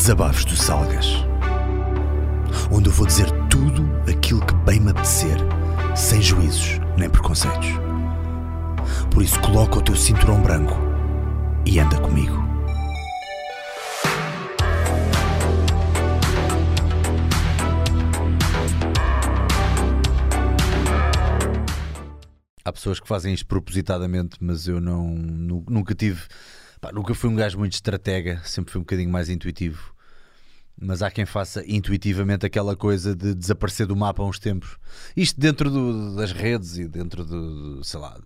Desabafos do Salgas. Onde eu vou dizer tudo aquilo que bem me apetecer, sem juízos nem preconceitos. Por isso, coloca o teu cinturão branco e anda comigo. Há pessoas que fazem isto propositadamente, mas eu não nu- nunca tive. Pá, nunca fui um gajo muito estratega, sempre fui um bocadinho mais intuitivo. Mas há quem faça intuitivamente aquela coisa de desaparecer do mapa há uns tempos. Isto dentro do- das redes e dentro do, sei lá,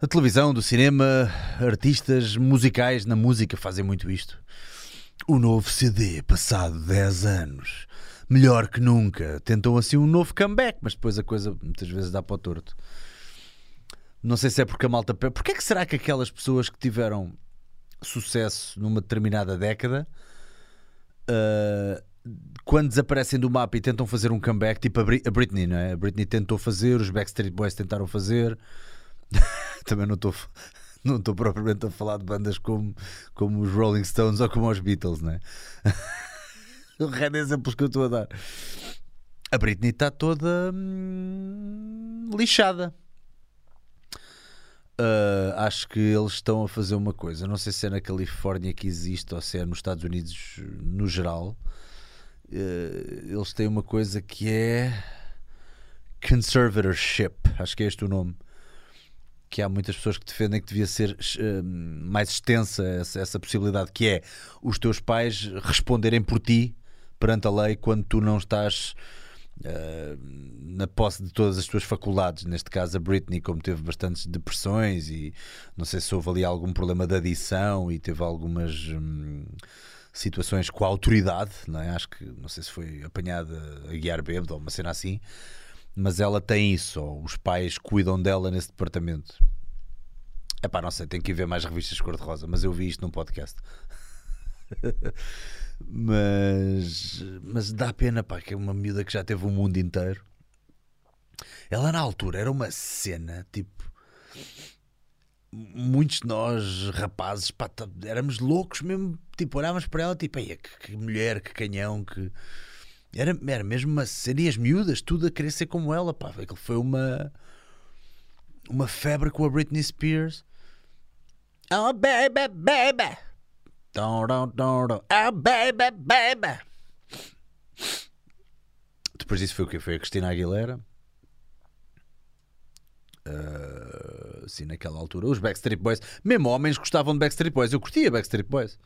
da televisão, do cinema, artistas musicais na música fazem muito isto. O novo CD, passado 10 anos, melhor que nunca. Tentam assim um novo comeback, mas depois a coisa muitas vezes dá para o torto. Não sei se é porque a malta. Porquê é que será que aquelas pessoas que tiveram sucesso numa determinada década, ah, quando desaparecem do mapa e tentam fazer um comeback, tipo a, Bri- a Britney, não é? A Britney tentou fazer, os Backstreet Boys tentaram fazer. Também não estou. Não estou propriamente a falar de bandas como, como os Rolling Stones ou como os Beatles, não é? o rei de exemplos que eu estou a dar. A Britney está toda hum, lixada. Uh, acho que eles estão a fazer uma coisa. Não sei se é na Califórnia que existe ou se é nos Estados Unidos no geral. Uh, eles têm uma coisa que é conservatorship. Acho que é este o nome. Que há muitas pessoas que defendem que devia ser uh, mais extensa essa, essa possibilidade, que é os teus pais responderem por ti perante a lei quando tu não estás Uh, na posse de todas as tuas faculdades. Neste caso, a Britney, como teve bastantes depressões e não sei se houve ali algum problema de adição e teve algumas hum, situações com a autoridade, não é? Acho que não sei se foi apanhada a guiar bêbado ou uma cena assim, mas ela tem isso, os pais cuidam dela nesse departamento. É pá, não sei, tem que ir ver mais revistas cor-de-rosa, mas eu vi isto num podcast. mas, mas dá pena, pá, que é uma miúda que já teve o mundo inteiro. Ela na altura era uma cena, tipo. Muitos de nós, rapazes, pá, tá- éramos loucos mesmo. Tipo, olhávamos para ela, tipo, "Ei, que, que mulher, que canhão, que. Era, era mesmo uma cena. E as miúdas, tudo a querer ser como ela, pá. Aquilo foi uma. Uma febre com a Britney Spears. Oh, baby, baby. Dum, dum, dum, dum. Oh, baby, baby. Depois disso foi o quê? Foi a Cristina Aguilera. Ah, assim, naquela altura. Os Backstreet Boys. Mesmo homens gostavam de Backstreet Boys. Eu curtia Backstreet Boys.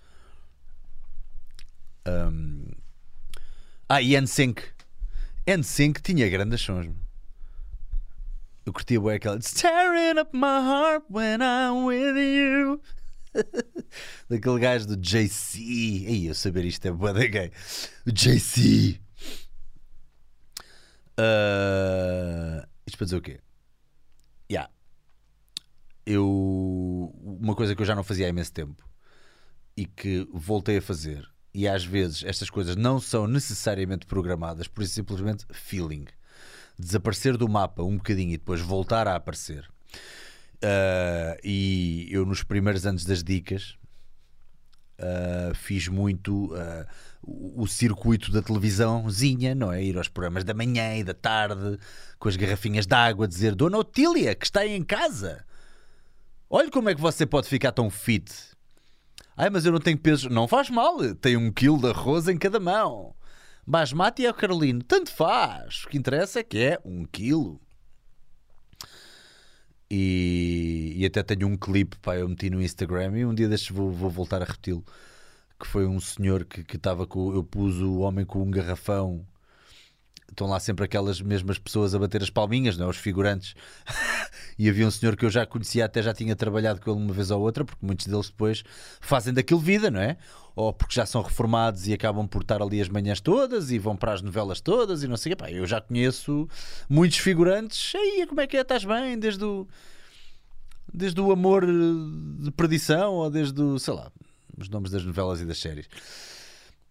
Ahm, Ah, e NSYNC. NSYNC tinha grandes sons. Eu curtia bem aquela It's tearing up my heart when I'm with you Daquele gajo do JC Ei, eu saber isto é boa da gay O JC Ah, Isto para dizer o quê? Yeah. Eu Uma coisa que eu já não fazia há imenso tempo E que voltei a fazer E às vezes estas coisas não são necessariamente programadas Por isso simplesmente feeling desaparecer do mapa um bocadinho e depois voltar a aparecer. Uh, e eu, nos primeiros anos das dicas, uh, fiz muito uh, o, circuito da televisãozinha, não é? Ir aos programas da manhã e da tarde com as garrafinhas de água, dizer Dona Otília, que está aí em casa, olha como é que você pode ficar tão fit. Ai, mas eu não tenho peso. Não faz mal, tem um quilo de arroz em cada mão. Basmati é o Carolino, tanto faz. O que interessa é que é um quilo. E, e até tenho um clipe, pá, eu meti no Instagram e um dia destes vou, vou voltar a repeti-lo. Que foi um senhor que estava com. Eu pus o homem com um garrafão. Estão lá sempre aquelas mesmas pessoas a bater as palminhas, não é? Os figurantes. e havia um senhor que eu já conhecia, até já tinha trabalhado com ele uma vez ou outra, porque muitos deles depois fazem daquilo vida, não é? Ou porque já são reformados e acabam por estar ali as manhãs todas e vão para as novelas todas e não sei o eu já conheço muitos figurantes. Aí, como é que é? Estás bem? Desde o, desde o amor de perdição ou desde o, sei lá, os nomes das novelas e das séries.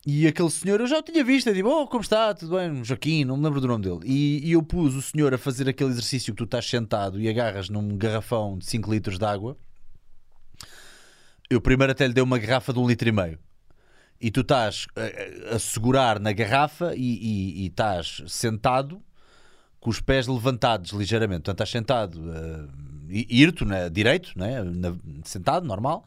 E aquele senhor eu já o tinha visto, eu digo, oh, como está? Tudo bem? Joaquim, não me lembro do nome dele. E, e eu pus o senhor a fazer aquele exercício que tu estás sentado e agarras num garrafão de 5 litros de água. Eu primeiro até lhe dei uma garrafa de um litro e meio. e tu estás a, a segurar na garrafa e, e, e estás sentado com os pés levantados ligeiramente. Portanto, estás sentado, uh, irto, né, direito, né, na, sentado, normal,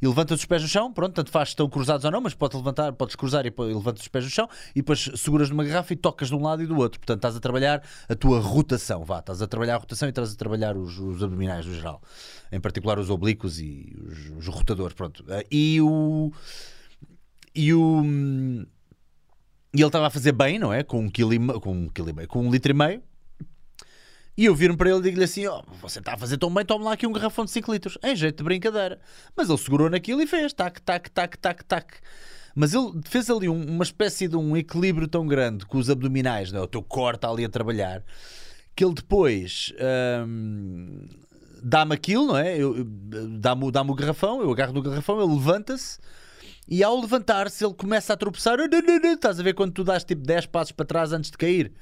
e levantas os pés no chão. Pronto, tanto faz se estão cruzados ou não, mas podes levantar, podes cruzar e, e levantas os pés no chão e depois seguras numa garrafa e tocas de um lado e do outro. Portanto, estás a trabalhar a tua rotação, vá, estás a trabalhar a rotação e estás a trabalhar os, os abdominais no geral, em particular os oblíquos e os, os rotadores. Pronto, uh, e o. E o. E ele estava a fazer bem, não é? Com um quilo e com um quilo e meio, com um litro e meio. E eu viro-me para ele e digo-lhe assim: oh, você está a fazer tão bem, toma lá aqui um garrafão de 5 litros, em jeito de brincadeira. Mas ele segurou naquilo e fez, tac, tac, tac, tac, tac. Mas ele fez ali um, uma espécie de um equilíbrio tão grande com os abdominais, não é? o teu core está ali a trabalhar, que ele depois hum, dá-me aquilo, não é? Dá-me dá o garrafão, eu agarro no garrafão, ele levanta-se. E ao levantar-se, ele começa a tropeçar. Estás a ver quando tu dás tipo 10 passos para trás antes de cair?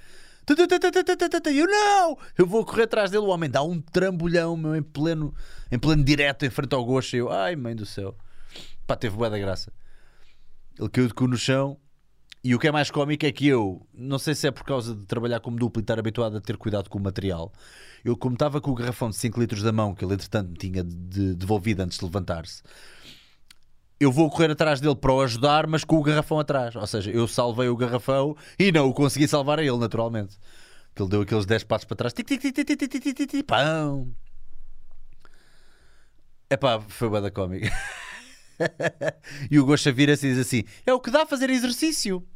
Eu não! Eu vou correr atrás dele. O homem dá um trambolhão meu, em, pleno, em pleno direto em frente ao gosto. Eu, ai, mãe do céu. Pá, teve boa da graça. Ele caiu de cu no chão. E o que é mais cómico é que eu, não sei se é por causa de trabalhar como duplo e estar habituado a ter cuidado com o material, eu, como estava com o garrafão de 5 litros da mão, que ele entretanto me tinha de, devolvido antes de levantar-se, eu vou correr atrás dele para o ajudar, mas com o garrafão atrás. Ou seja, eu salvei o garrafão e não o consegui salvar a ele, naturalmente. Que ele deu aqueles 10 passos para trás. Tic, tic, tic, tic, tic, pão. Epá, foi bada cómica. e o Gosha vira-se e diz assim: É o que dá fazer exercício.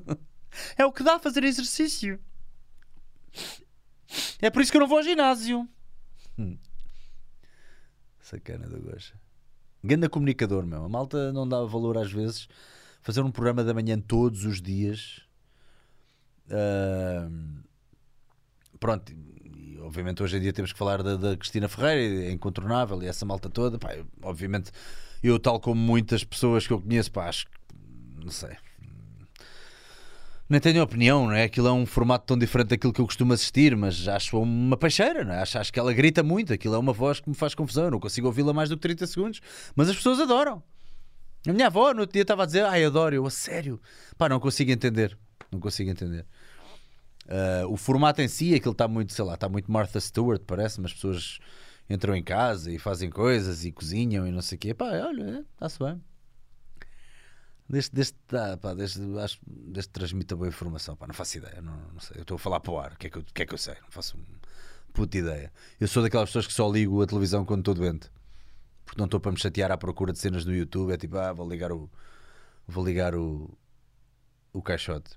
é o que dá fazer exercício. É por isso que eu não vou ao ginásio. Hum. Sacana do Gosha. Ganda comunicador, meu. A malta não dá valor às vezes. Fazer um programa da manhã todos os dias. Uh, pronto, e, obviamente hoje em dia temos que falar da, da Cristina Ferreira, é incontornável, e essa malta toda. Pá, eu, obviamente, eu, tal como muitas pessoas que eu conheço, pá, acho que não sei, nem tenho opinião, não é? Aquilo é um formato tão diferente daquilo que eu costumo assistir, mas acho uma peixeira, não é? Acho, acho que ela grita muito, aquilo é uma voz que me faz confusão, eu não consigo ouvi-la mais do que 30 segundos, mas as pessoas adoram. A minha avó no outro dia estava a dizer, ai, adoro, eu, a sério, pá, não consigo entender, não consigo entender. Uh, o formato em si, aquilo está muito, sei lá, está muito Martha Stewart, parece-me, as pessoas entram em casa e fazem coisas e cozinham e não sei o quê, pá, olha, está-se bem. Deste, deste, ah, pá, deste, acho, deste transmite a boa informação. Pá, não faço ideia, não, não sei. Eu estou a falar para o ar. O que, é que, que é que eu sei? Não faço puta ideia. Eu sou daquelas pessoas que só ligo a televisão quando estou doente. Porque não estou para me chatear à procura de cenas no YouTube. É tipo, ah, vou ligar o. Vou ligar o. O caixote.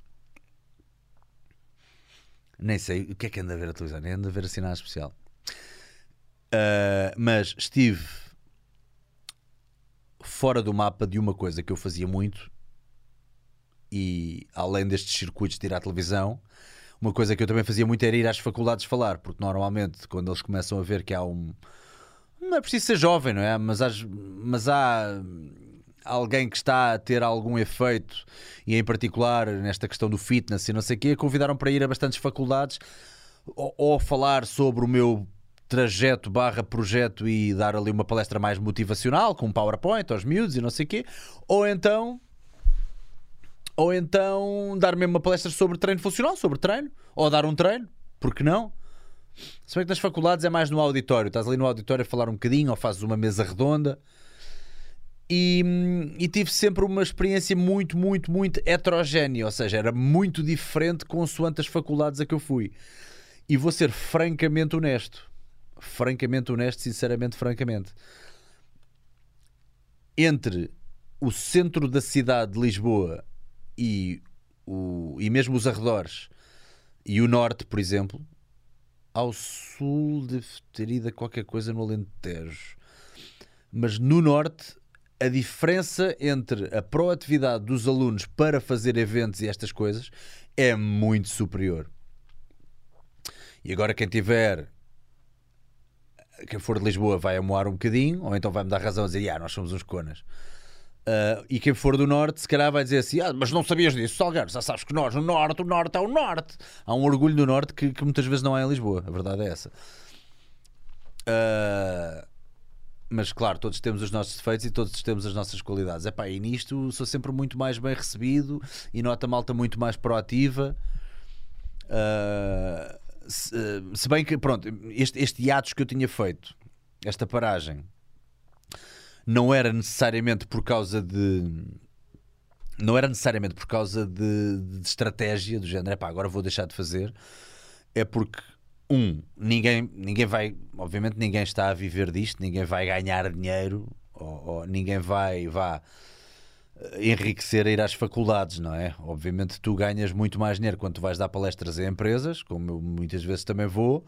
Nem sei o que é que anda a ver a televisão. Nem anda a ver a nada especial. Uh, mas estive fora do mapa de uma coisa que eu fazia muito e além destes circuitos de ir à televisão, uma coisa que eu também fazia muito era ir às faculdades falar, porque normalmente quando eles começam a ver que há um. Não é preciso ser jovem, não é? Mas, há, mas há alguém que está a ter algum efeito, e em particular nesta questão do fitness e não sei o quê, convidaram para ir a bastantes faculdades ou, ou falar sobre o meu trajeto barra projeto e dar ali uma palestra mais motivacional, com um PowerPoint aos miúdos e não sei o quê, ou então ou então dar mesmo uma palestra sobre treino funcional, sobre treino, ou dar um treino, porque não? Se bem que nas faculdades é mais no auditório, estás ali no auditório a falar um bocadinho, ou fazes uma mesa redonda. E, e, tive sempre uma experiência muito, muito, muito heterogénea, ou seja, era muito diferente consoante as faculdades a que eu fui. E vou ser francamente honesto francamente honesto, sinceramente, francamente. Entre o centro da cidade de Lisboa e, o, e mesmo os arredores e o norte, por exemplo, ao sul deve ter ido a qualquer coisa no Alentejo. Mas no norte, a diferença entre a proatividade dos alunos para fazer eventos e estas coisas é muito superior. E agora, quem tiver quem for de Lisboa vai amoar um bocadinho, ou então vai-me dar razão a dizer, ah, nós somos uns conas. Uh, e quem for do norte, se calhar vai dizer assim: ah, mas não sabias disso, Salgueiro, já sabes que nós, no norte, o norte é o norte. Há um orgulho do norte que, que muitas vezes não há em Lisboa, a verdade é essa. Uh, mas claro, todos temos os nossos defeitos e todos temos as nossas qualidades. Epá, e nisto sou sempre muito mais bem recebido e nota malta muito mais proativa. Uh, se, uh, se, bem que, pronto, este, este hiatus que eu tinha feito, esta paragem, não era necessariamente por causa de. Não era necessariamente por causa de, de estratégia do género, epá, agora vou deixar de fazer. É porque um, ninguém, ninguém vai, obviamente ninguém está a viver disto, ninguém vai ganhar dinheiro, ou, ou ninguém vai, vá eh, enriquecer a ir às faculdades, não é? Obviamente tu ganhas muito mais dinheiro quando tu vais dar palestras a empresas, como eu muitas vezes também vou,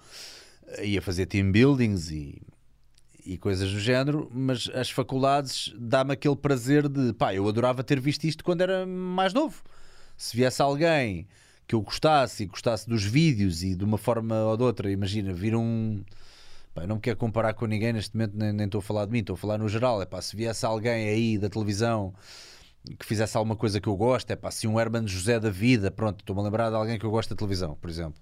e a fazer team buildings e, e coisas do género, mas as faculdades dá-me aquele prazer de pá, eu adorava ter visto isto quando era mais novo. Se viesse alguém que eu gostasse e gostasse dos vídeos e de uma forma ou de outra, imagina, vir um. Pá, não me quero comparar com ninguém neste momento, nem estou a falar de mim, estou a falar no geral. É pá, se viesse alguém aí da televisão que fizesse alguma coisa que eu gosto, é pá, se um Herman José da vida, pronto, estou-me a lembrar de alguém que eu gosto da televisão, por exemplo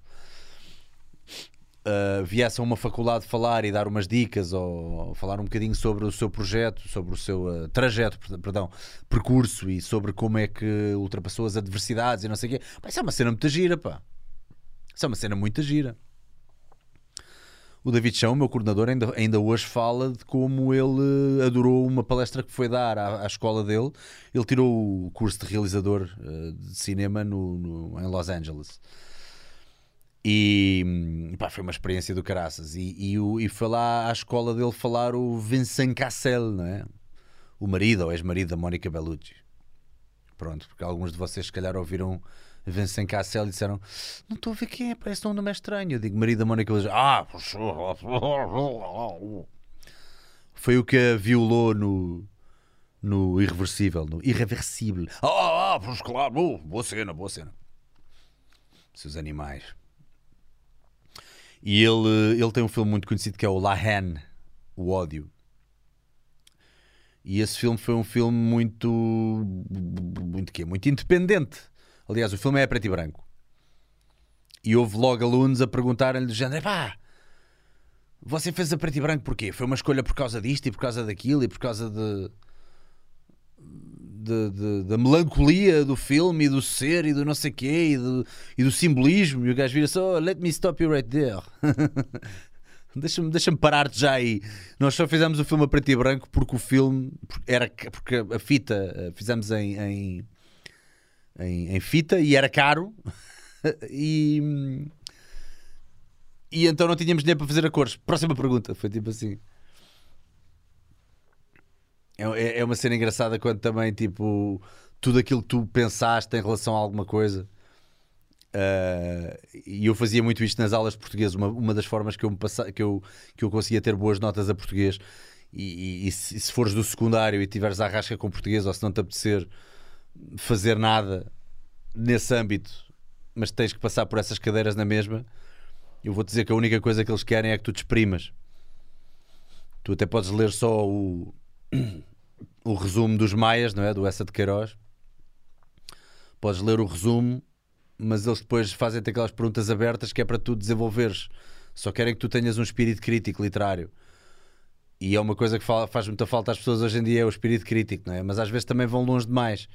uh, viesse a uma faculdade falar e dar umas dicas ou falar um bocadinho sobre o seu projeto, sobre o seu uh, trajeto, perdão, percurso e sobre como é que ultrapassou as adversidades e não sei o quê. Pá, isso é uma cena muito gira, pá. Isso é uma cena muito gira. O David Chão, o meu coordenador, ainda, ainda hoje fala de como ele adorou uma palestra que foi dar à, à escola dele. Ele tirou o curso de realizador uh, de cinema no, no, em Los Angeles. E pá, foi uma experiência do caraças. E, e, e foi lá à escola dele falar o Vincent Cassel, não é? O marido ou ex-marido da Mónica Bellucci. Pronto, porque alguns de vocês se calhar ouviram Vincent Cassel e disseram: Não estou a ver quem é, parece um nome estranho. Eu digo: Marido da Mónica Bellucci. Ah, foi o que a violou no, no Irreversível, no Irreversível. Ah, ah, pois claro, boa, boa cena, boa cena. Seus animais. E ele, ele tem um filme muito conhecido que é o La Haine, O Ódio. E esse filme foi um filme muito. Muito quê? Muito independente. Aliás, o filme é preto e branco. E houve logo alunos a perguntarem-lhe do género: pá, você fez a preto e branco porquê? Foi uma escolha por causa disto e por causa daquilo e por causa de de, de, da melancolia do filme e do ser e do não sei quê e do, e do simbolismo. E o gajo vira só: oh, Let me stop you right there. Deixa-me deixa parar-te já aí. Nós só fizemos o filme a preto e branco porque o filme era porque a fita eh, fizemos em, em, em, em fita e era caro e, e então não tínhamos dinheiro para fazer a cores. Próxima pergunta. Foi tipo assim. É, é, é uma cena engraçada quando também, tipo, tudo aquilo que tu pensaste em relação a alguma coisa. Uh, e eu fazia muito isto nas aulas de português. Uma, uma das formas que eu, me passa, que, eu, que eu conseguia ter boas notas a português. E, e, e, se, se fores do secundário e tiveres a rasca com português, ou se não te apetecer fazer nada nesse âmbito, mas tens que passar por essas cadeiras na mesma, eu vou dizer que a única coisa que eles querem é que tu te exprimas. Tu até podes ler só o, o resumo dos Maias, não é? Do Essa de Queiroz. Podes ler o resumo, mas eles depois fazem-te aquelas perguntas abertas que é para tu desenvolveres. Só querem que tu tenhas um espírito crítico literário. E é uma coisa que faz muita falta às pessoas hoje em dia, é o espírito crítico, não é? Mas às vezes também vão longe demais.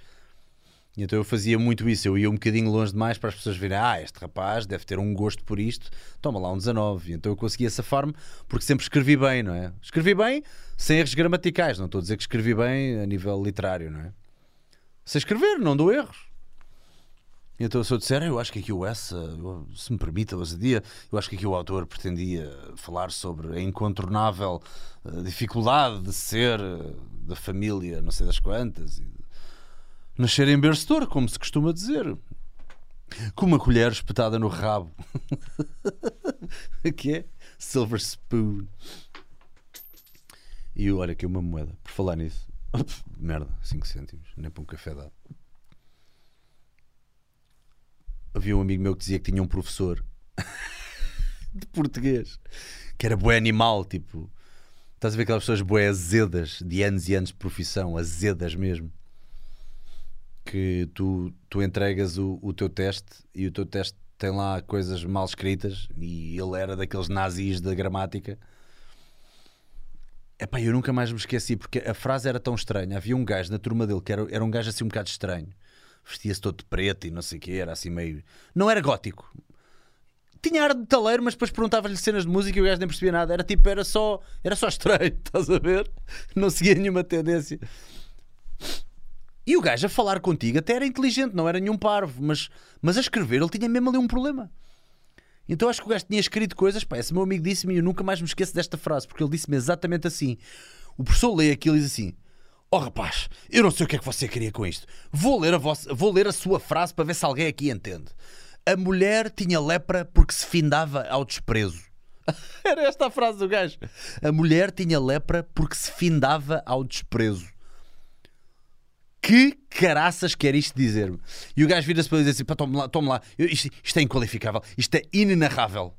Então eu fazia muito isso, eu ia um bocadinho longe demais para as pessoas verem, ah, este rapaz deve ter um gosto por isto, toma lá um 19. E então eu conseguia safar-me porque sempre escrevi bem, não é? Escrevi bem sem erros gramaticais, não estou a dizer que escrevi bem a nível literário, não é? Sei escrever, não dou erros. Então se eu disser, eu acho que aqui o essa, se me permite a ousadia, eu acho que aqui o autor pretendia falar sobre a incontornável eh, dificuldade de ser eh, da família, não sei das quantas, e Nascer em bercedor, como se costuma dizer. Com uma colher espetada no rabo. que é? Silver spoon. E olha aqui uma moeda. Por falar nisso. Merda, 5 cêntimos. Nem para um café dado. Havia um amigo meu que dizia que tinha um professor de português que era bué animal, tipo. Estás a ver aquelas pessoas bué azedas, de anos e anos de profissão, azedas mesmo que tu, tu entregas o, o teu teste e o teu teste tem lá coisas mal escritas e ele era daqueles nazis da gramática. Epá, eu nunca mais me esqueci porque a frase era tão estranha. Havia um gajo na turma dele que era, era um gajo assim um bocado estranho. Vestia-se todo de preto e não sei o que, era assim meio. Não era gótico. Tinha ar de taleiro, mas depois perguntava-lhe cenas de música e o gajo nem percebia nada. Era tipo, era só, era só estranho, estás a ver? Não seguia nenhuma tendência. E o gajo a falar contigo até era inteligente, não era nenhum parvo, mas, mas a escrever ele tinha mesmo ali um problema. Então acho que o gajo tinha escrito coisas. Pá, esse meu amigo disse-me e eu nunca mais me esqueço desta frase, porque ele disse-me exatamente assim. O professor lê aquilo e diz assim: Oh rapaz, eu não sei o que é que você queria com isto. Vou ler a, vossa, vou ler a sua frase para ver se alguém aqui entende. A mulher tinha lepra porque se findava ao desprezo. Era esta a frase do gajo. A mulher tinha lepra porque se findava ao desprezo. Que caraças quer isto dizer-me? E o gajo vira-se para ele e diz assim: pá, tome lá, tome lá. Eu, isto, isto é inqualificável, isto é inenarrável.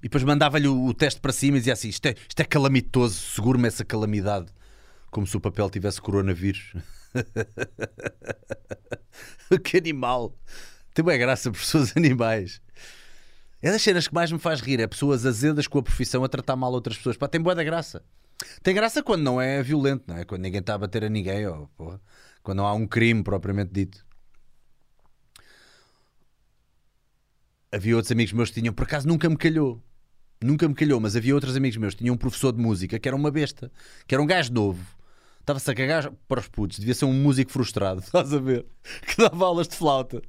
E depois mandava-lhe o, o, teste para cima e dizia assim: isto é, isto é calamitoso, seguro-me essa calamidade. Como se o papel tivesse coronavírus. que animal! Tem boa graça, pessoas animais. É das cenas que mais me faz rir, é pessoas azedas com a profissão a tratar mal outras pessoas. Pá, tem boa da graça. Tem graça quando não é violento, não é? Quando ninguém está a bater a ninguém, ou, porra, quando não há um crime propriamente dito. Havia outros amigos meus que tinham, por acaso nunca me calhou. Nunca me calhou, mas havia outros amigos meus que tinham um professor de música que era uma besta, que era um gajo novo. Estava-se a cagar para os putos, devia ser um músico frustrado, estás a ver? Que dava aulas de flauta.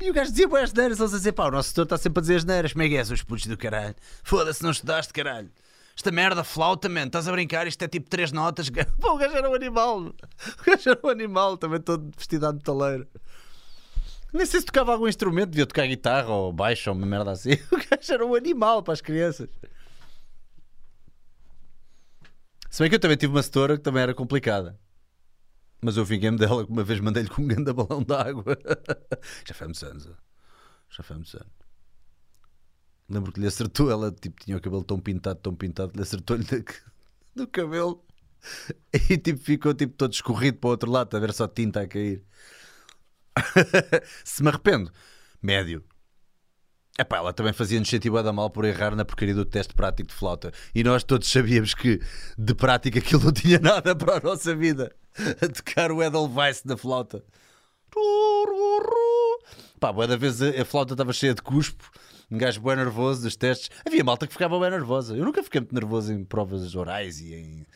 E o gajo dizia boas neiras, eles a dizer, pá, o nosso setor está sempre a dizer as neiras, como é que é, os putos do caralho? Foda-se, não estudaste, caralho. Esta merda flauta, man, estás a brincar? Isto é tipo três notas. Pô, o gajo era um animal. O gajo era um animal, também todo vestido de metaleiro. Nem sei se tocava algum instrumento, devia tocar guitarra ou baixo ou uma merda assim. O gajo era um animal para as crianças. Se bem que eu também tive uma setora que também era complicada. Mas eu vinguei-me dela, uma vez mandei-lhe com um grande balão de água. Já foi muitos anos. Já foi muitos anos. Lembro que lhe acertou, ela tipo, tinha o cabelo tão pintado, tão pintado, lhe acertou-lhe no cabelo e tipo, ficou tipo, todo escorrido para o outro lado, a ver só tinta a cair. Se me arrependo, médio. Epá, ela também fazia-nos sentir da mal por errar na porcaria do teste prático de flauta. E nós todos sabíamos que de prática aquilo não tinha nada para a nossa vida. A tocar o Edelweiss da flauta. Pá, boa da vez a flauta estava cheia de cuspo um gajo bem nervoso dos testes. Havia malta que ficava bem nervosa. Eu nunca fiquei muito nervoso em provas orais e em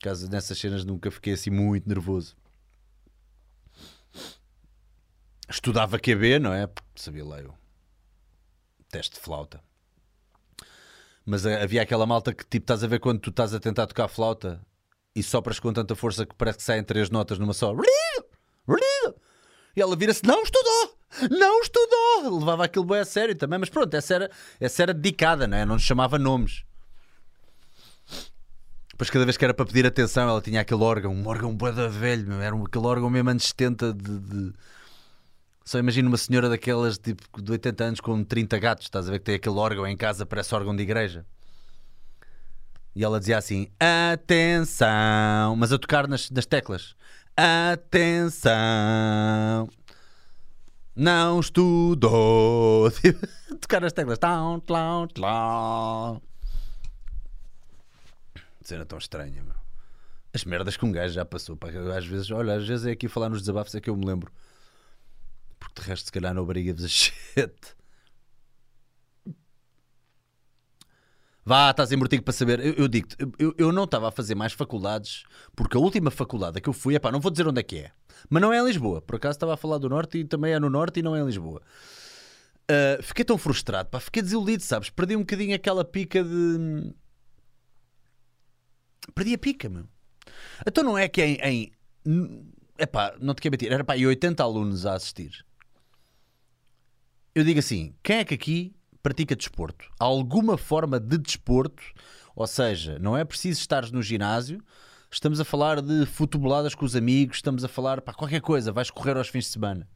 caso nessas cenas nunca fiquei assim muito nervoso. Estudava QB, não é? Sabia lá eu. Teste de flauta. Mas havia aquela malta que tipo estás a ver quando tu estás a tentar tocar flauta e sopras com tanta força que parece que saem três notas numa só. E ela vira-se, não estudou! Não estudou! Levava aquilo bem a sério também, mas pronto, essa era, essa era dedicada, não é? Não nos chamava nomes. Depois, cada vez que era para pedir atenção, ela tinha aquele órgão, um órgão boeda velho, meu. era aquele órgão mesmo anos 70 de, de... Só imagino uma senhora daquelas tipo de 80 anos com 30 gatos, estás a ver que tem aquele órgão em casa, parece órgão de igreja. E ela dizia assim: Atenção! Mas a tocar nas, nas teclas. Atenção! Não estudou. Tocar as teclas. Tão, tlão, tlão. Cena tão estranha, meu. As merdas que um gajo já passou. Pá. Às vezes, olha, às vezes é aqui falar nos desabafos é que eu me lembro. Porque de resto, se calhar, não briga-vos a shit. Vá, estás em mortigo para saber. Eu, eu digo-te, eu, eu não estava a fazer mais faculdades, porque a última faculdade que eu fui, epá, não vou dizer onde é que é, mas não é em Lisboa. Por acaso estava a falar do Norte e também é no Norte e não é em Lisboa. Uh, fiquei tão frustrado, pá, fiquei desiludido, sabes? Perdi um bocadinho aquela pica de. Perdi a pica, meu. Então não é que em. em... Epá, não te quero mentir, era pá, 80 alunos a assistir. Eu digo assim: quem é que aqui pratica desporto. Alguma forma de desporto, ou seja, não é preciso estar no ginásio, estamos a falar de futeboladas com os amigos, estamos a falar para qualquer coisa, vais correr aos fins de semana.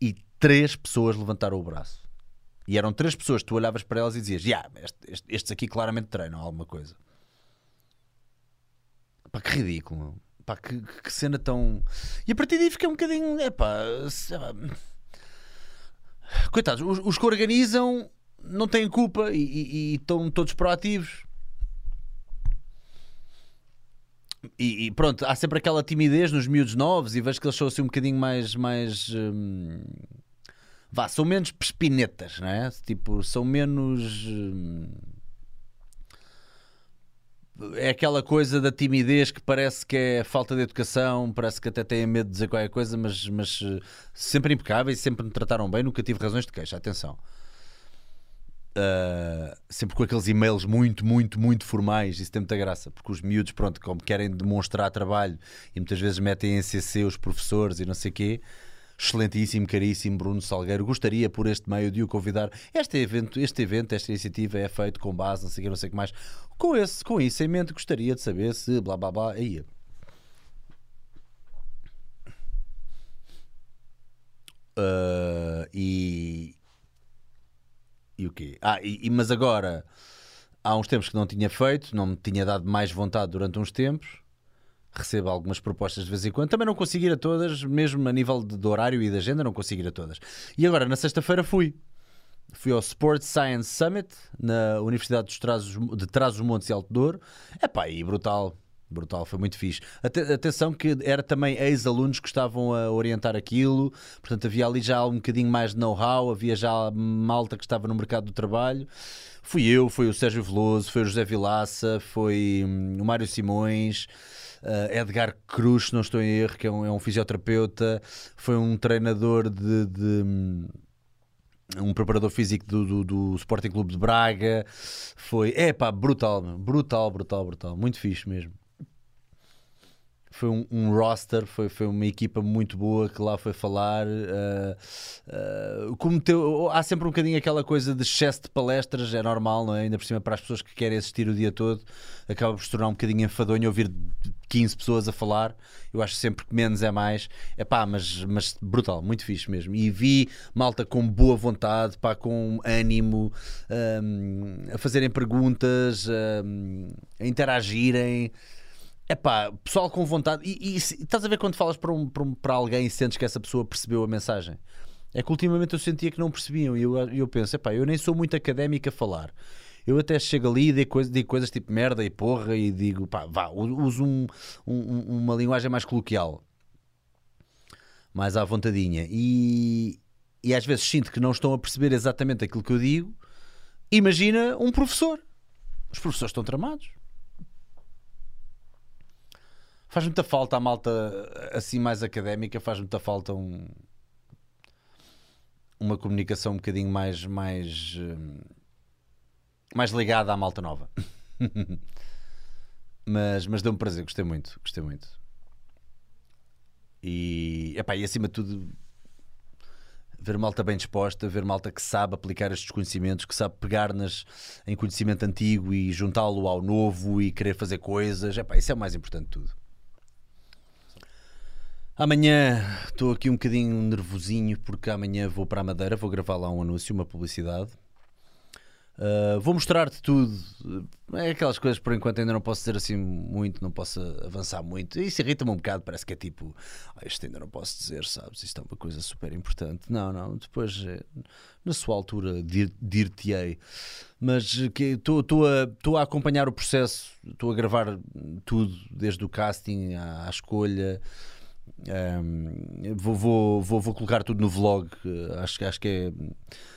E três pessoas levantaram o braço. E eram três pessoas, tu olhavas para elas e dizias: yeah, estes, estes aqui claramente treinam alguma coisa. Pá, que ridículo, Pá, que, que, cena tão. E a partir daí fiquei um bocadinho. É pá. Coitados, os, os que organizam não têm culpa e, e, e estão todos proativos. E, e, pronto, há sempre aquela timidez nos miúdos novos e vejo que eles são assim um bocadinho mais. mais hum, vá, são menos pespinetas, não é? Tipo, são menos. Hum, é aquela coisa da timidez que parece que é falta de educação, parece que até têm medo de dizer qualquer coisa, mas, mas eh, sempre impecáveis, sempre me trataram bem, nunca tive razões de queixa. Atenção. Uh, sempre com aqueles e-mails muito, muito, muito formais, isso tem muita graça, porque os miúdos, pronto, como querem demonstrar trabalho e muitas vezes metem em CC os professores e não sei o quê. Excelentíssimo, caríssimo Bruno Salgueiro. Gostaria por este meio de o convidar. Este evento, este evento, esta iniciativa é feito com base, não sei não sei o que mais. Com, esse, com isso em mente, gostaria de saber se blá blá blá. Aí. Uh, e, e o quê? Ah, e, e- mas agora há uns tempos que não tinha feito, não me tinha dado mais vontade durante uns tempos. Recebo algumas propostas de vez em quando. Também não consigo ir a todas, mesmo a nível de, de horário e de agenda, não consigo ir a todas. E agora, na sexta-feira, fui. Fui ao Sports Science Summit na Universidade dos Trás, de Trás-os-Montes e Alto Douro. Epá, e brutal. Brutal, foi muito fixe. Ate- Atenção que era também ex-alunos que estavam a orientar aquilo, portanto havia ali já um bocadinho mais de know-how, havia já malta que estava no mercado do trabalho. Fui eu, foi o Sérgio Veloso, foi o José Vilaça, foi hum, o Mário Simões, eh, Edgar Cruz, se não estou em erro, que é um, é um fisioterapeuta, foi um treinador de- de, hum, um preparador físico do, do, do Sporting Clube de Braga. Foi, é pá, brutal, brutal, brutal, brutal. Muito fixe mesmo. Foi um, um roster, foi, foi uma equipa muito boa que lá foi falar. como teu- há sempre um bocadinho aquela coisa de excesso de palestras, é normal, não é? Ainda por cima para as pessoas que querem assistir o dia todo, acaba por se tornar um bocadinho enfadonho ouvir 15 pessoas a falar. Eu acho sempre que menos é mais. É pá, mas, mas brutal, muito fixe mesmo. E vi malta com boa vontade, pá, com ânimo, hum, a fazerem perguntas, hum, a interagirem. É pá, pessoal com vontade. E, e estás a ver quando falas para, um, para, um- para alguém e sentes que essa pessoa percebeu a mensagem? É que ultimamente eu sentia que não percebiam. E eu, eu penso, pá, eu nem sou muito académico a falar. Eu até chego ali e digo, coisa, digo coisas tipo merda e porra e digo, pá, vá, uso um- um- uma linguagem mais coloquial. Mais à vontadinha. E, e às vezes sinto que não estão a perceber exatamente aquilo que eu digo. Imagina um professor. Os professores estão tramados. Faz muita falta a malta assim mais académica, faz muita falta um, uma comunicação um bocadinho mais, mais, hum, mais ligada à malta nova. mas mas deu-me prazer, gostei muito, gostei muito. E, epá, e acima de tudo, ver malta bem disposta, ver malta que sabe aplicar estes conhecimentos, que sabe pegar nas, em conhecimento antigo e juntá-lo ao novo e querer fazer coisas. Epá, isso é o mais importante de tudo. Amanhã estou aqui um bocadinho nervosinho porque amanhã vou para a Madeira, vou gravar lá um anúncio, uma publicidade. Uh, vou mostrar-te tudo. É aquelas coisas por enquanto ainda não posso dizer assim muito, não posso avançar muito. Isso irrita-me um bocado, parece que é tipo, "Ah, isto ainda não posso dizer, sabes? Isto é uma coisa super importante. Não, não, depois eh, na sua altura dir- dir-te-ei. Mas estou a, a acompanhar o processo, estou a gravar tudo, desde o casting à, à escolha. Um, vou, vou, vou, vou colocar tudo no vlog. uh, Acho, acho que é.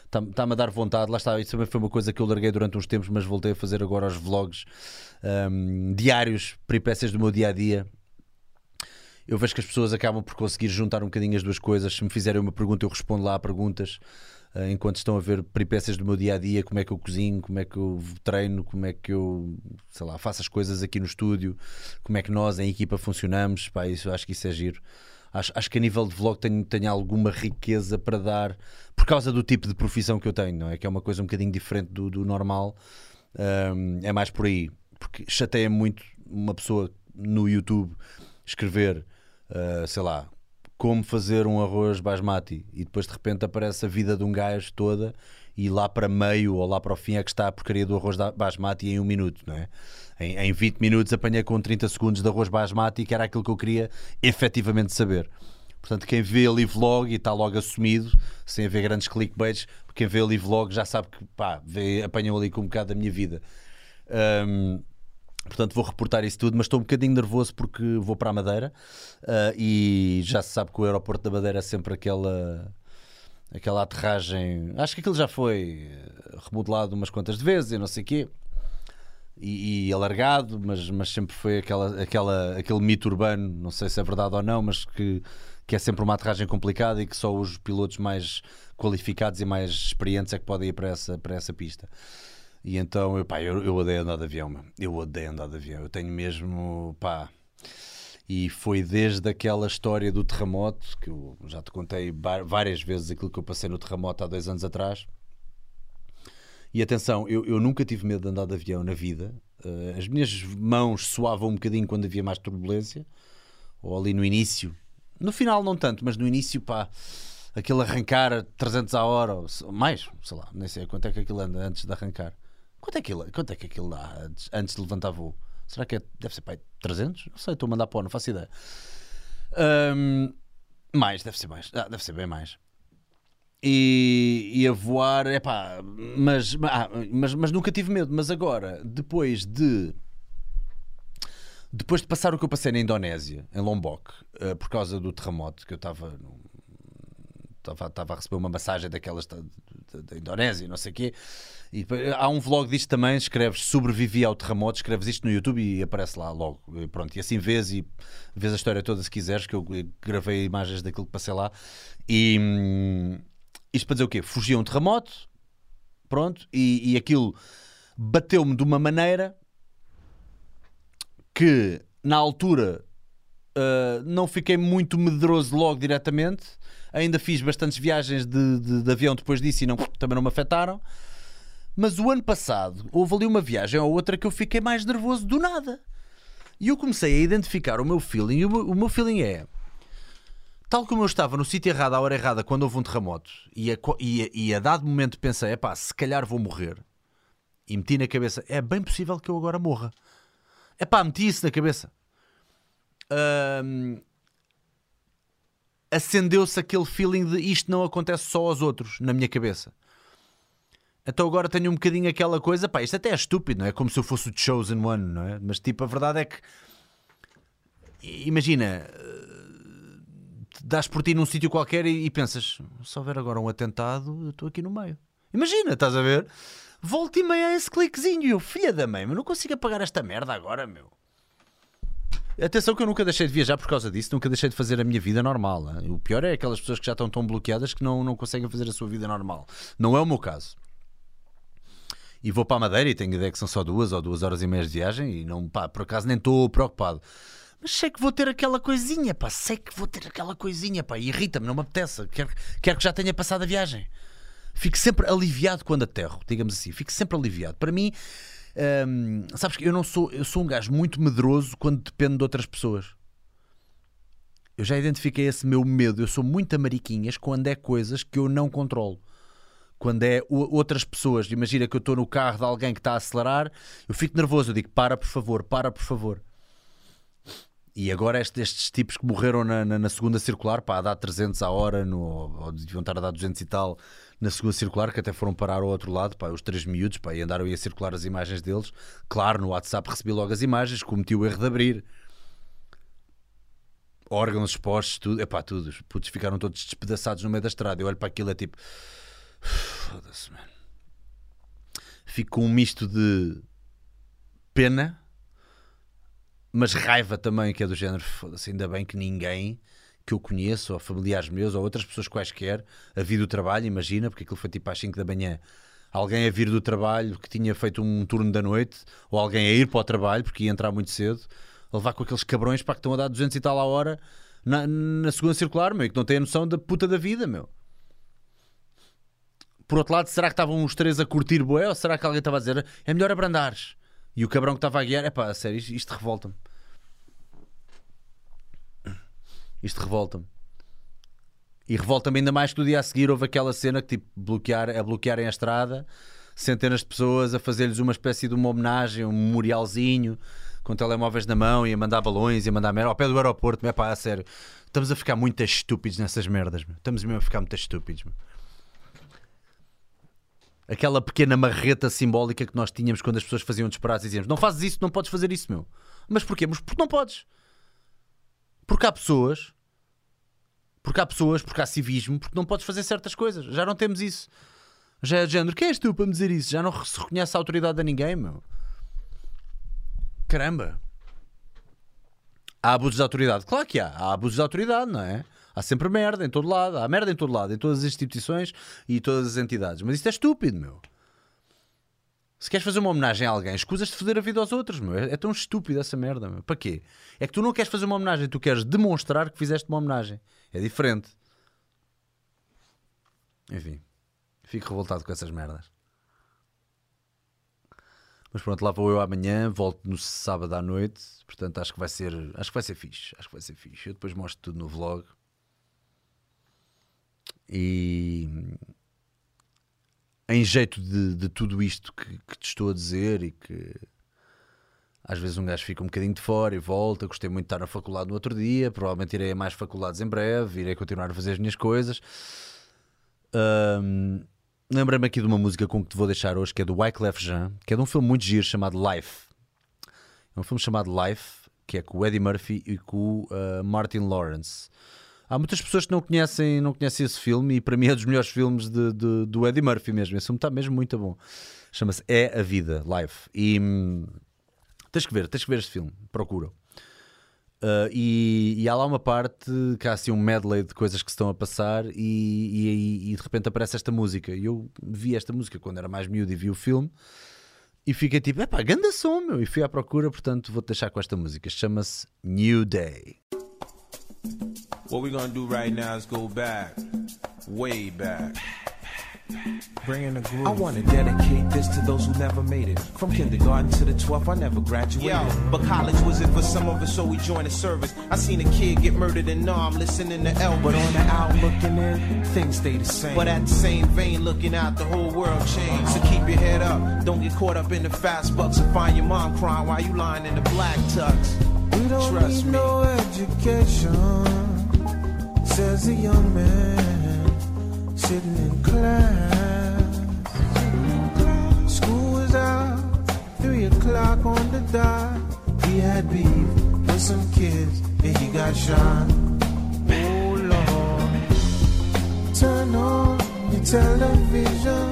Está-me a dar vontade. Lá está. Isso também foi uma coisa que eu larguei durante uns tempos, mas voltei a fazer agora os vlogs um, diários, peripécias do meu dia a dia. Eu vejo que as pessoas acabam por conseguir juntar um bocadinho as duas coisas. Se me fizerem uma pergunta, eu respondo lá a perguntas enquanto estão a ver peripécias do meu dia a dia, como é que eu cozinho, como é que eu treino, como é que eu sei lá, faço as coisas aqui no estúdio, como é que nós em equipa funcionamos. Pá, isso, acho que isso é giro. Acho, acho que a nível de vlog tenho, tenho alguma riqueza para dar por causa do tipo de profissão que eu tenho, não é? Que é uma coisa um bocadinho diferente do, do normal. Um, é mais por aí, porque chateia muito uma pessoa no YouTube escrever, uh, sei lá, como fazer um arroz basmati e depois de repente aparece a vida de um gajo toda e lá para meio ou lá para o fim é que está a porcaria do arroz basmati em um minuto, não é? Em, em 20 minutos apanhei com 30 segundos de arroz basmati que era aquilo que eu queria efetivamente saber. Portanto, quem vê ali vlog e está logo assumido, sem haver grandes clickbaits, quem vê ali vlog já sabe que pá, vê, apanhou ali com um bocado da minha vida. Ahm, Portanto, vou reportar isso tudo, mas estou um bocadinho nervoso porque vou para a Madeira uh, e já se sabe que o aeroporto da Madeira é sempre aquela aquela aterragem. Acho que aquilo já foi remodelado umas quantas vezes e não sei o quê. E, e, alargado, mas, mas sempre foi aquela, aquela, aquele mito urbano, não sei se é verdade ou não, mas que, que é sempre uma aterragem complicada e que só os pilotos mais qualificados e mais experientes é que podem ir para essa, para essa pista. E então, eu, pá, eu, eu odeio andar de avião, mano. eu odeio andar de avião. Eu tenho mesmo, pá. E foi desde aquela história do terremoto, que eu já te contei várias vezes aquilo que eu passei no terremoto há dois anos atrás. E atenção, eu, eu nunca tive medo de andar de avião na vida. Uh, as minhas mãos suavam um bocadinho quando havia mais turbulência, ou ali no início. No final, não tanto, mas no início, pá, aquele arrancar a 300 a hora, ou mais, sei lá, nem sei quanto é que aquilo anda antes de arrancar. Quanto é que, ele, quanto é que aquilo dá antes, antes de levantar voo? Será que é, deve ser pai, 300? Não sei, estou a mandar pó, não faço ideia. Um, mais, deve ser mais. Ah, deve ser bem mais. E, e a voar, é pá, mas, ah, mas, mas nunca tive medo. Mas agora, depois de depois de passar o que eu passei na Indonésia, em Lombok, uh, por causa do terremoto, que eu estava estava a receber uma massagem daquelas da, da, Indonésia, não sei o quê. E há um vlog disto também, escreves sobrevivi ao terremoto, escreves isto no YouTube e aparece lá logo. E pronto, e assim vês e vês a história toda se quiseres, que eu gravei imagens daquilo que passei lá. E hum, isto para dizer o quê? Fugi a um terremoto, pronto, e, e aquilo bateu-me de uma maneira que na altura uh, não fiquei muito medroso logo diretamente ainda fiz bastantes viagens de, de, de avião depois disso e não, também não me afetaram. Mas o ano passado houve ali uma viagem ou outra que eu fiquei mais nervoso do nada. E eu comecei a identificar o meu feeling. E o o meu feeling é. Tal como eu estava no sítio errado à hora errada quando houve um terremoto e a, e a, e a dado momento pensei, é pá, se calhar vou morrer. E meti na cabeça, é bem possível que eu agora morra. É pá, meti isso na cabeça. Um, acendeu-se aquele feeling de isto não acontece só aos outros na minha cabeça. Então agora tenho um bocadinho aquela coisa, pá, isto até é estúpido, não é? Como se eu fosse o Chosen One, não é? Mas tipo, a verdade é que imagina, eh, dás por ti num sítio qualquer e, e, pensas, se houver agora um atentado, eu estou aqui no meio. Imagina, estás a ver? Volta e meia a esse cliquezinho, eu, filha da mãe, mas não consigo apagar esta merda agora, meu. Atenção que eu nunca deixei de viajar por causa disso, nunca deixei de fazer a minha vida normal. Hein? O pior é aquelas pessoas que já estão tão bloqueadas que não, não conseguem fazer a sua vida normal. Não é o meu caso. E vou para a Madeira e tenho ideia que são só duas ou duas horas e meia de viagem e não, pá, por acaso nem estou preocupado. Mas sei que vou ter aquela coisinha, pá, sei que vou ter aquela coisinha, pá, irrita-me, não me apetece. Quero, quero que já tenha passado a viagem. Fico sempre aliviado quando aterro, digamos assim. Fico sempre aliviado. Para mim, um, sabes que eu não sou, eu sou um gajo muito medroso quando dependo de outras pessoas. Eu já identifiquei esse meu medo. Eu sou muito mariquinhas quando é coisas que eu não controlo. Quando é outras pessoas, imagina que eu estou no carro de alguém que está a acelerar, eu fico nervoso. Eu digo: para, por favor, para, por favor. E agora estes, estes tipos que morreram na, na, na, segunda circular, pá, a dar 300 a hora, no, ou deviam estar a dar 200 e tal na segunda circular, que até foram parar ao outro lado, pá, os três miúdos, pá, e andaram a circular as imagens deles. Claro, no WhatsApp recebi logo as imagens, cometi o erro de abrir. Órgãos expostos, tudo, é pá, tudo. Os putos ficaram todos despedaçados no meio da estrada. Eu olho para aquilo, é tipo, foda-se, mano. Fico com um misto de pena mas raiva também, que é do género, foda-se, ainda bem que ninguém que eu conheço, ou familiares meus, ou outras pessoas quaisquer, a vir do trabalho, imagina, porque aquilo foi tipo às 5 da manhã, alguém a vir do trabalho que tinha feito um turno da noite, ou alguém a ir para o trabalho porque ia entrar muito cedo, a levar com aqueles cabrões para que estão a dar 200 e tal a hora na, na segunda circular, meu, que não têm a noção da puta da vida, meu. Por outro lado, será que estavam os três a curtir boé, ou será que alguém estava a dizer é melhor abrandares? E o cabrão que estava a guiar, é pá, sério, isto, isto revolta-me. Isto revolta-me. E revolta-me ainda mais que no dia a seguir houve aquela cena que tipo bloquear, a bloquearem a estrada, centenas de pessoas a fazer-lhes uma espécie de uma homenagem, um memorialzinho, com telemóveis na mão e a mandar balões e a mandar merda ao pé do aeroporto, é pá, a sério. Estamos a ficar muito estúpidos nessas merdas, meu. estamos mesmo a ficar muito estúpidos. Meu. Aquela pequena marreta simbólica que nós tínhamos quando as pessoas faziam disparates e dizíamos: Não fazes isso, não podes fazer isso, meu. Mas porquê? Mas porque não podes. Porque há pessoas. Porque há pessoas, porque há civismo, porque não podes fazer certas coisas. Já não temos isso. Já é de género. Quem és tu para me dizer isso? Já não se reconhece a autoridade a ninguém, meu. Caramba. Há abusos de autoridade? Claro que há. Há abusos de autoridade, não é? Há sempre merda em todo lado. Há merda em todo lado, em todas as instituições e todas as entidades. Mas isto é estúpido, meu. Se queres fazer uma homenagem a alguém, escusas de foder a vida aos outros, meu. É, é tão estúpido essa merda, meu. Para quê? É que tu não queres fazer uma homenagem, tu queres demonstrar que fizeste uma homenagem. É diferente. Enfim, fico revoltado com essas merdas. Mas pronto, lá vou eu amanhã, volto no sábado à noite, portanto acho que vai ser, acho que vai ser fixe, acho que vai ser fixe. Eu depois mostro tudo no vlog. E em jeito de, de tudo isto que, que, te estou a dizer e que às vezes um gajo fica um bocadinho de fora e volta. Gostei muito de estar na faculdade no outro dia, provavelmente irei a mais faculdades em breve, irei continuar a fazer as minhas coisas. Um, Lembrei-me aqui de uma música com que te vou deixar hoje, que é do Wyclef Jean, que é de um filme muito giro chamado Life. É um filme chamado Life, que é com o Eddie Murphy e com o uh, Martin Lawrence. Há muitas pessoas que não conhecem, não conhecem esse filme e para mim é dos melhores filmes de, de, do Eddie Murphy mesmo. Esse filme está mesmo muito bom. Chama-se É a Vida, Life. E hum, tens que ver, tens que ver este filme, procura. Uh, e, e, há lá uma parte que há assim um medley de coisas que se estão a passar e, e, e, de repente aparece esta música. E eu vi esta música quando era mais miúdo e vi o filme e fiquei tipo, epá, ganda som, meu. E fui à procura, portanto vou-te deixar com esta música. Chama-se New Day. What we're gonna do right now is go back, way back. Bringing the groove. I want to dedicate this to those who never made it. From kindergarten to the 12th, I never graduated. Yo, but college wasn't for some of us, so we joined the service. I seen a kid get murdered and now I'm listening to L. But on the out looking in, things stay the same. But at the same vein, looking out, the whole world changed. So keep your head up, don't get caught up in the fast bucks and find your mom crying while you lying in the black tux. We don't Trust need me. no education, says a young man sitting in class. School was out, three o'clock on the dot. He had beef with some kids and he got shot. Oh Lord, turn on your television.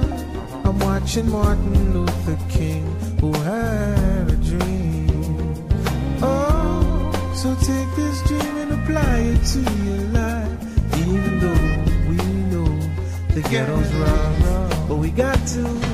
I'm watching Martin Luther King who had a dream. Oh, so take this dream and apply it to life, the ghetto's rough, but we got to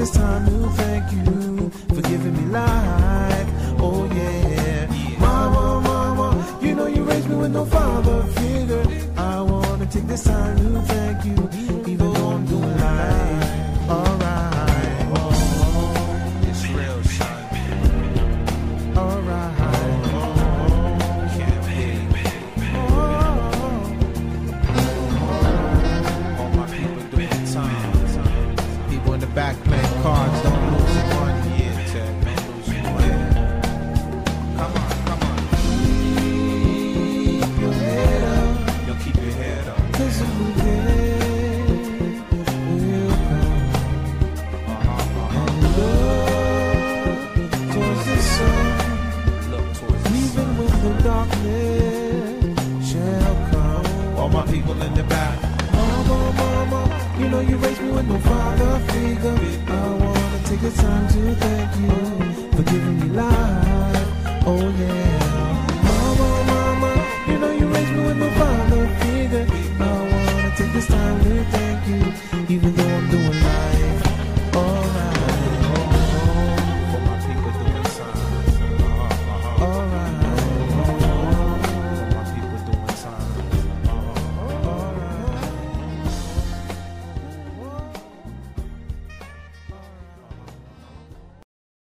this time to thank you for giving me life. Oh yeah. Mama, mama, you know you raised me with no father figure. I wanna take this time to thank you,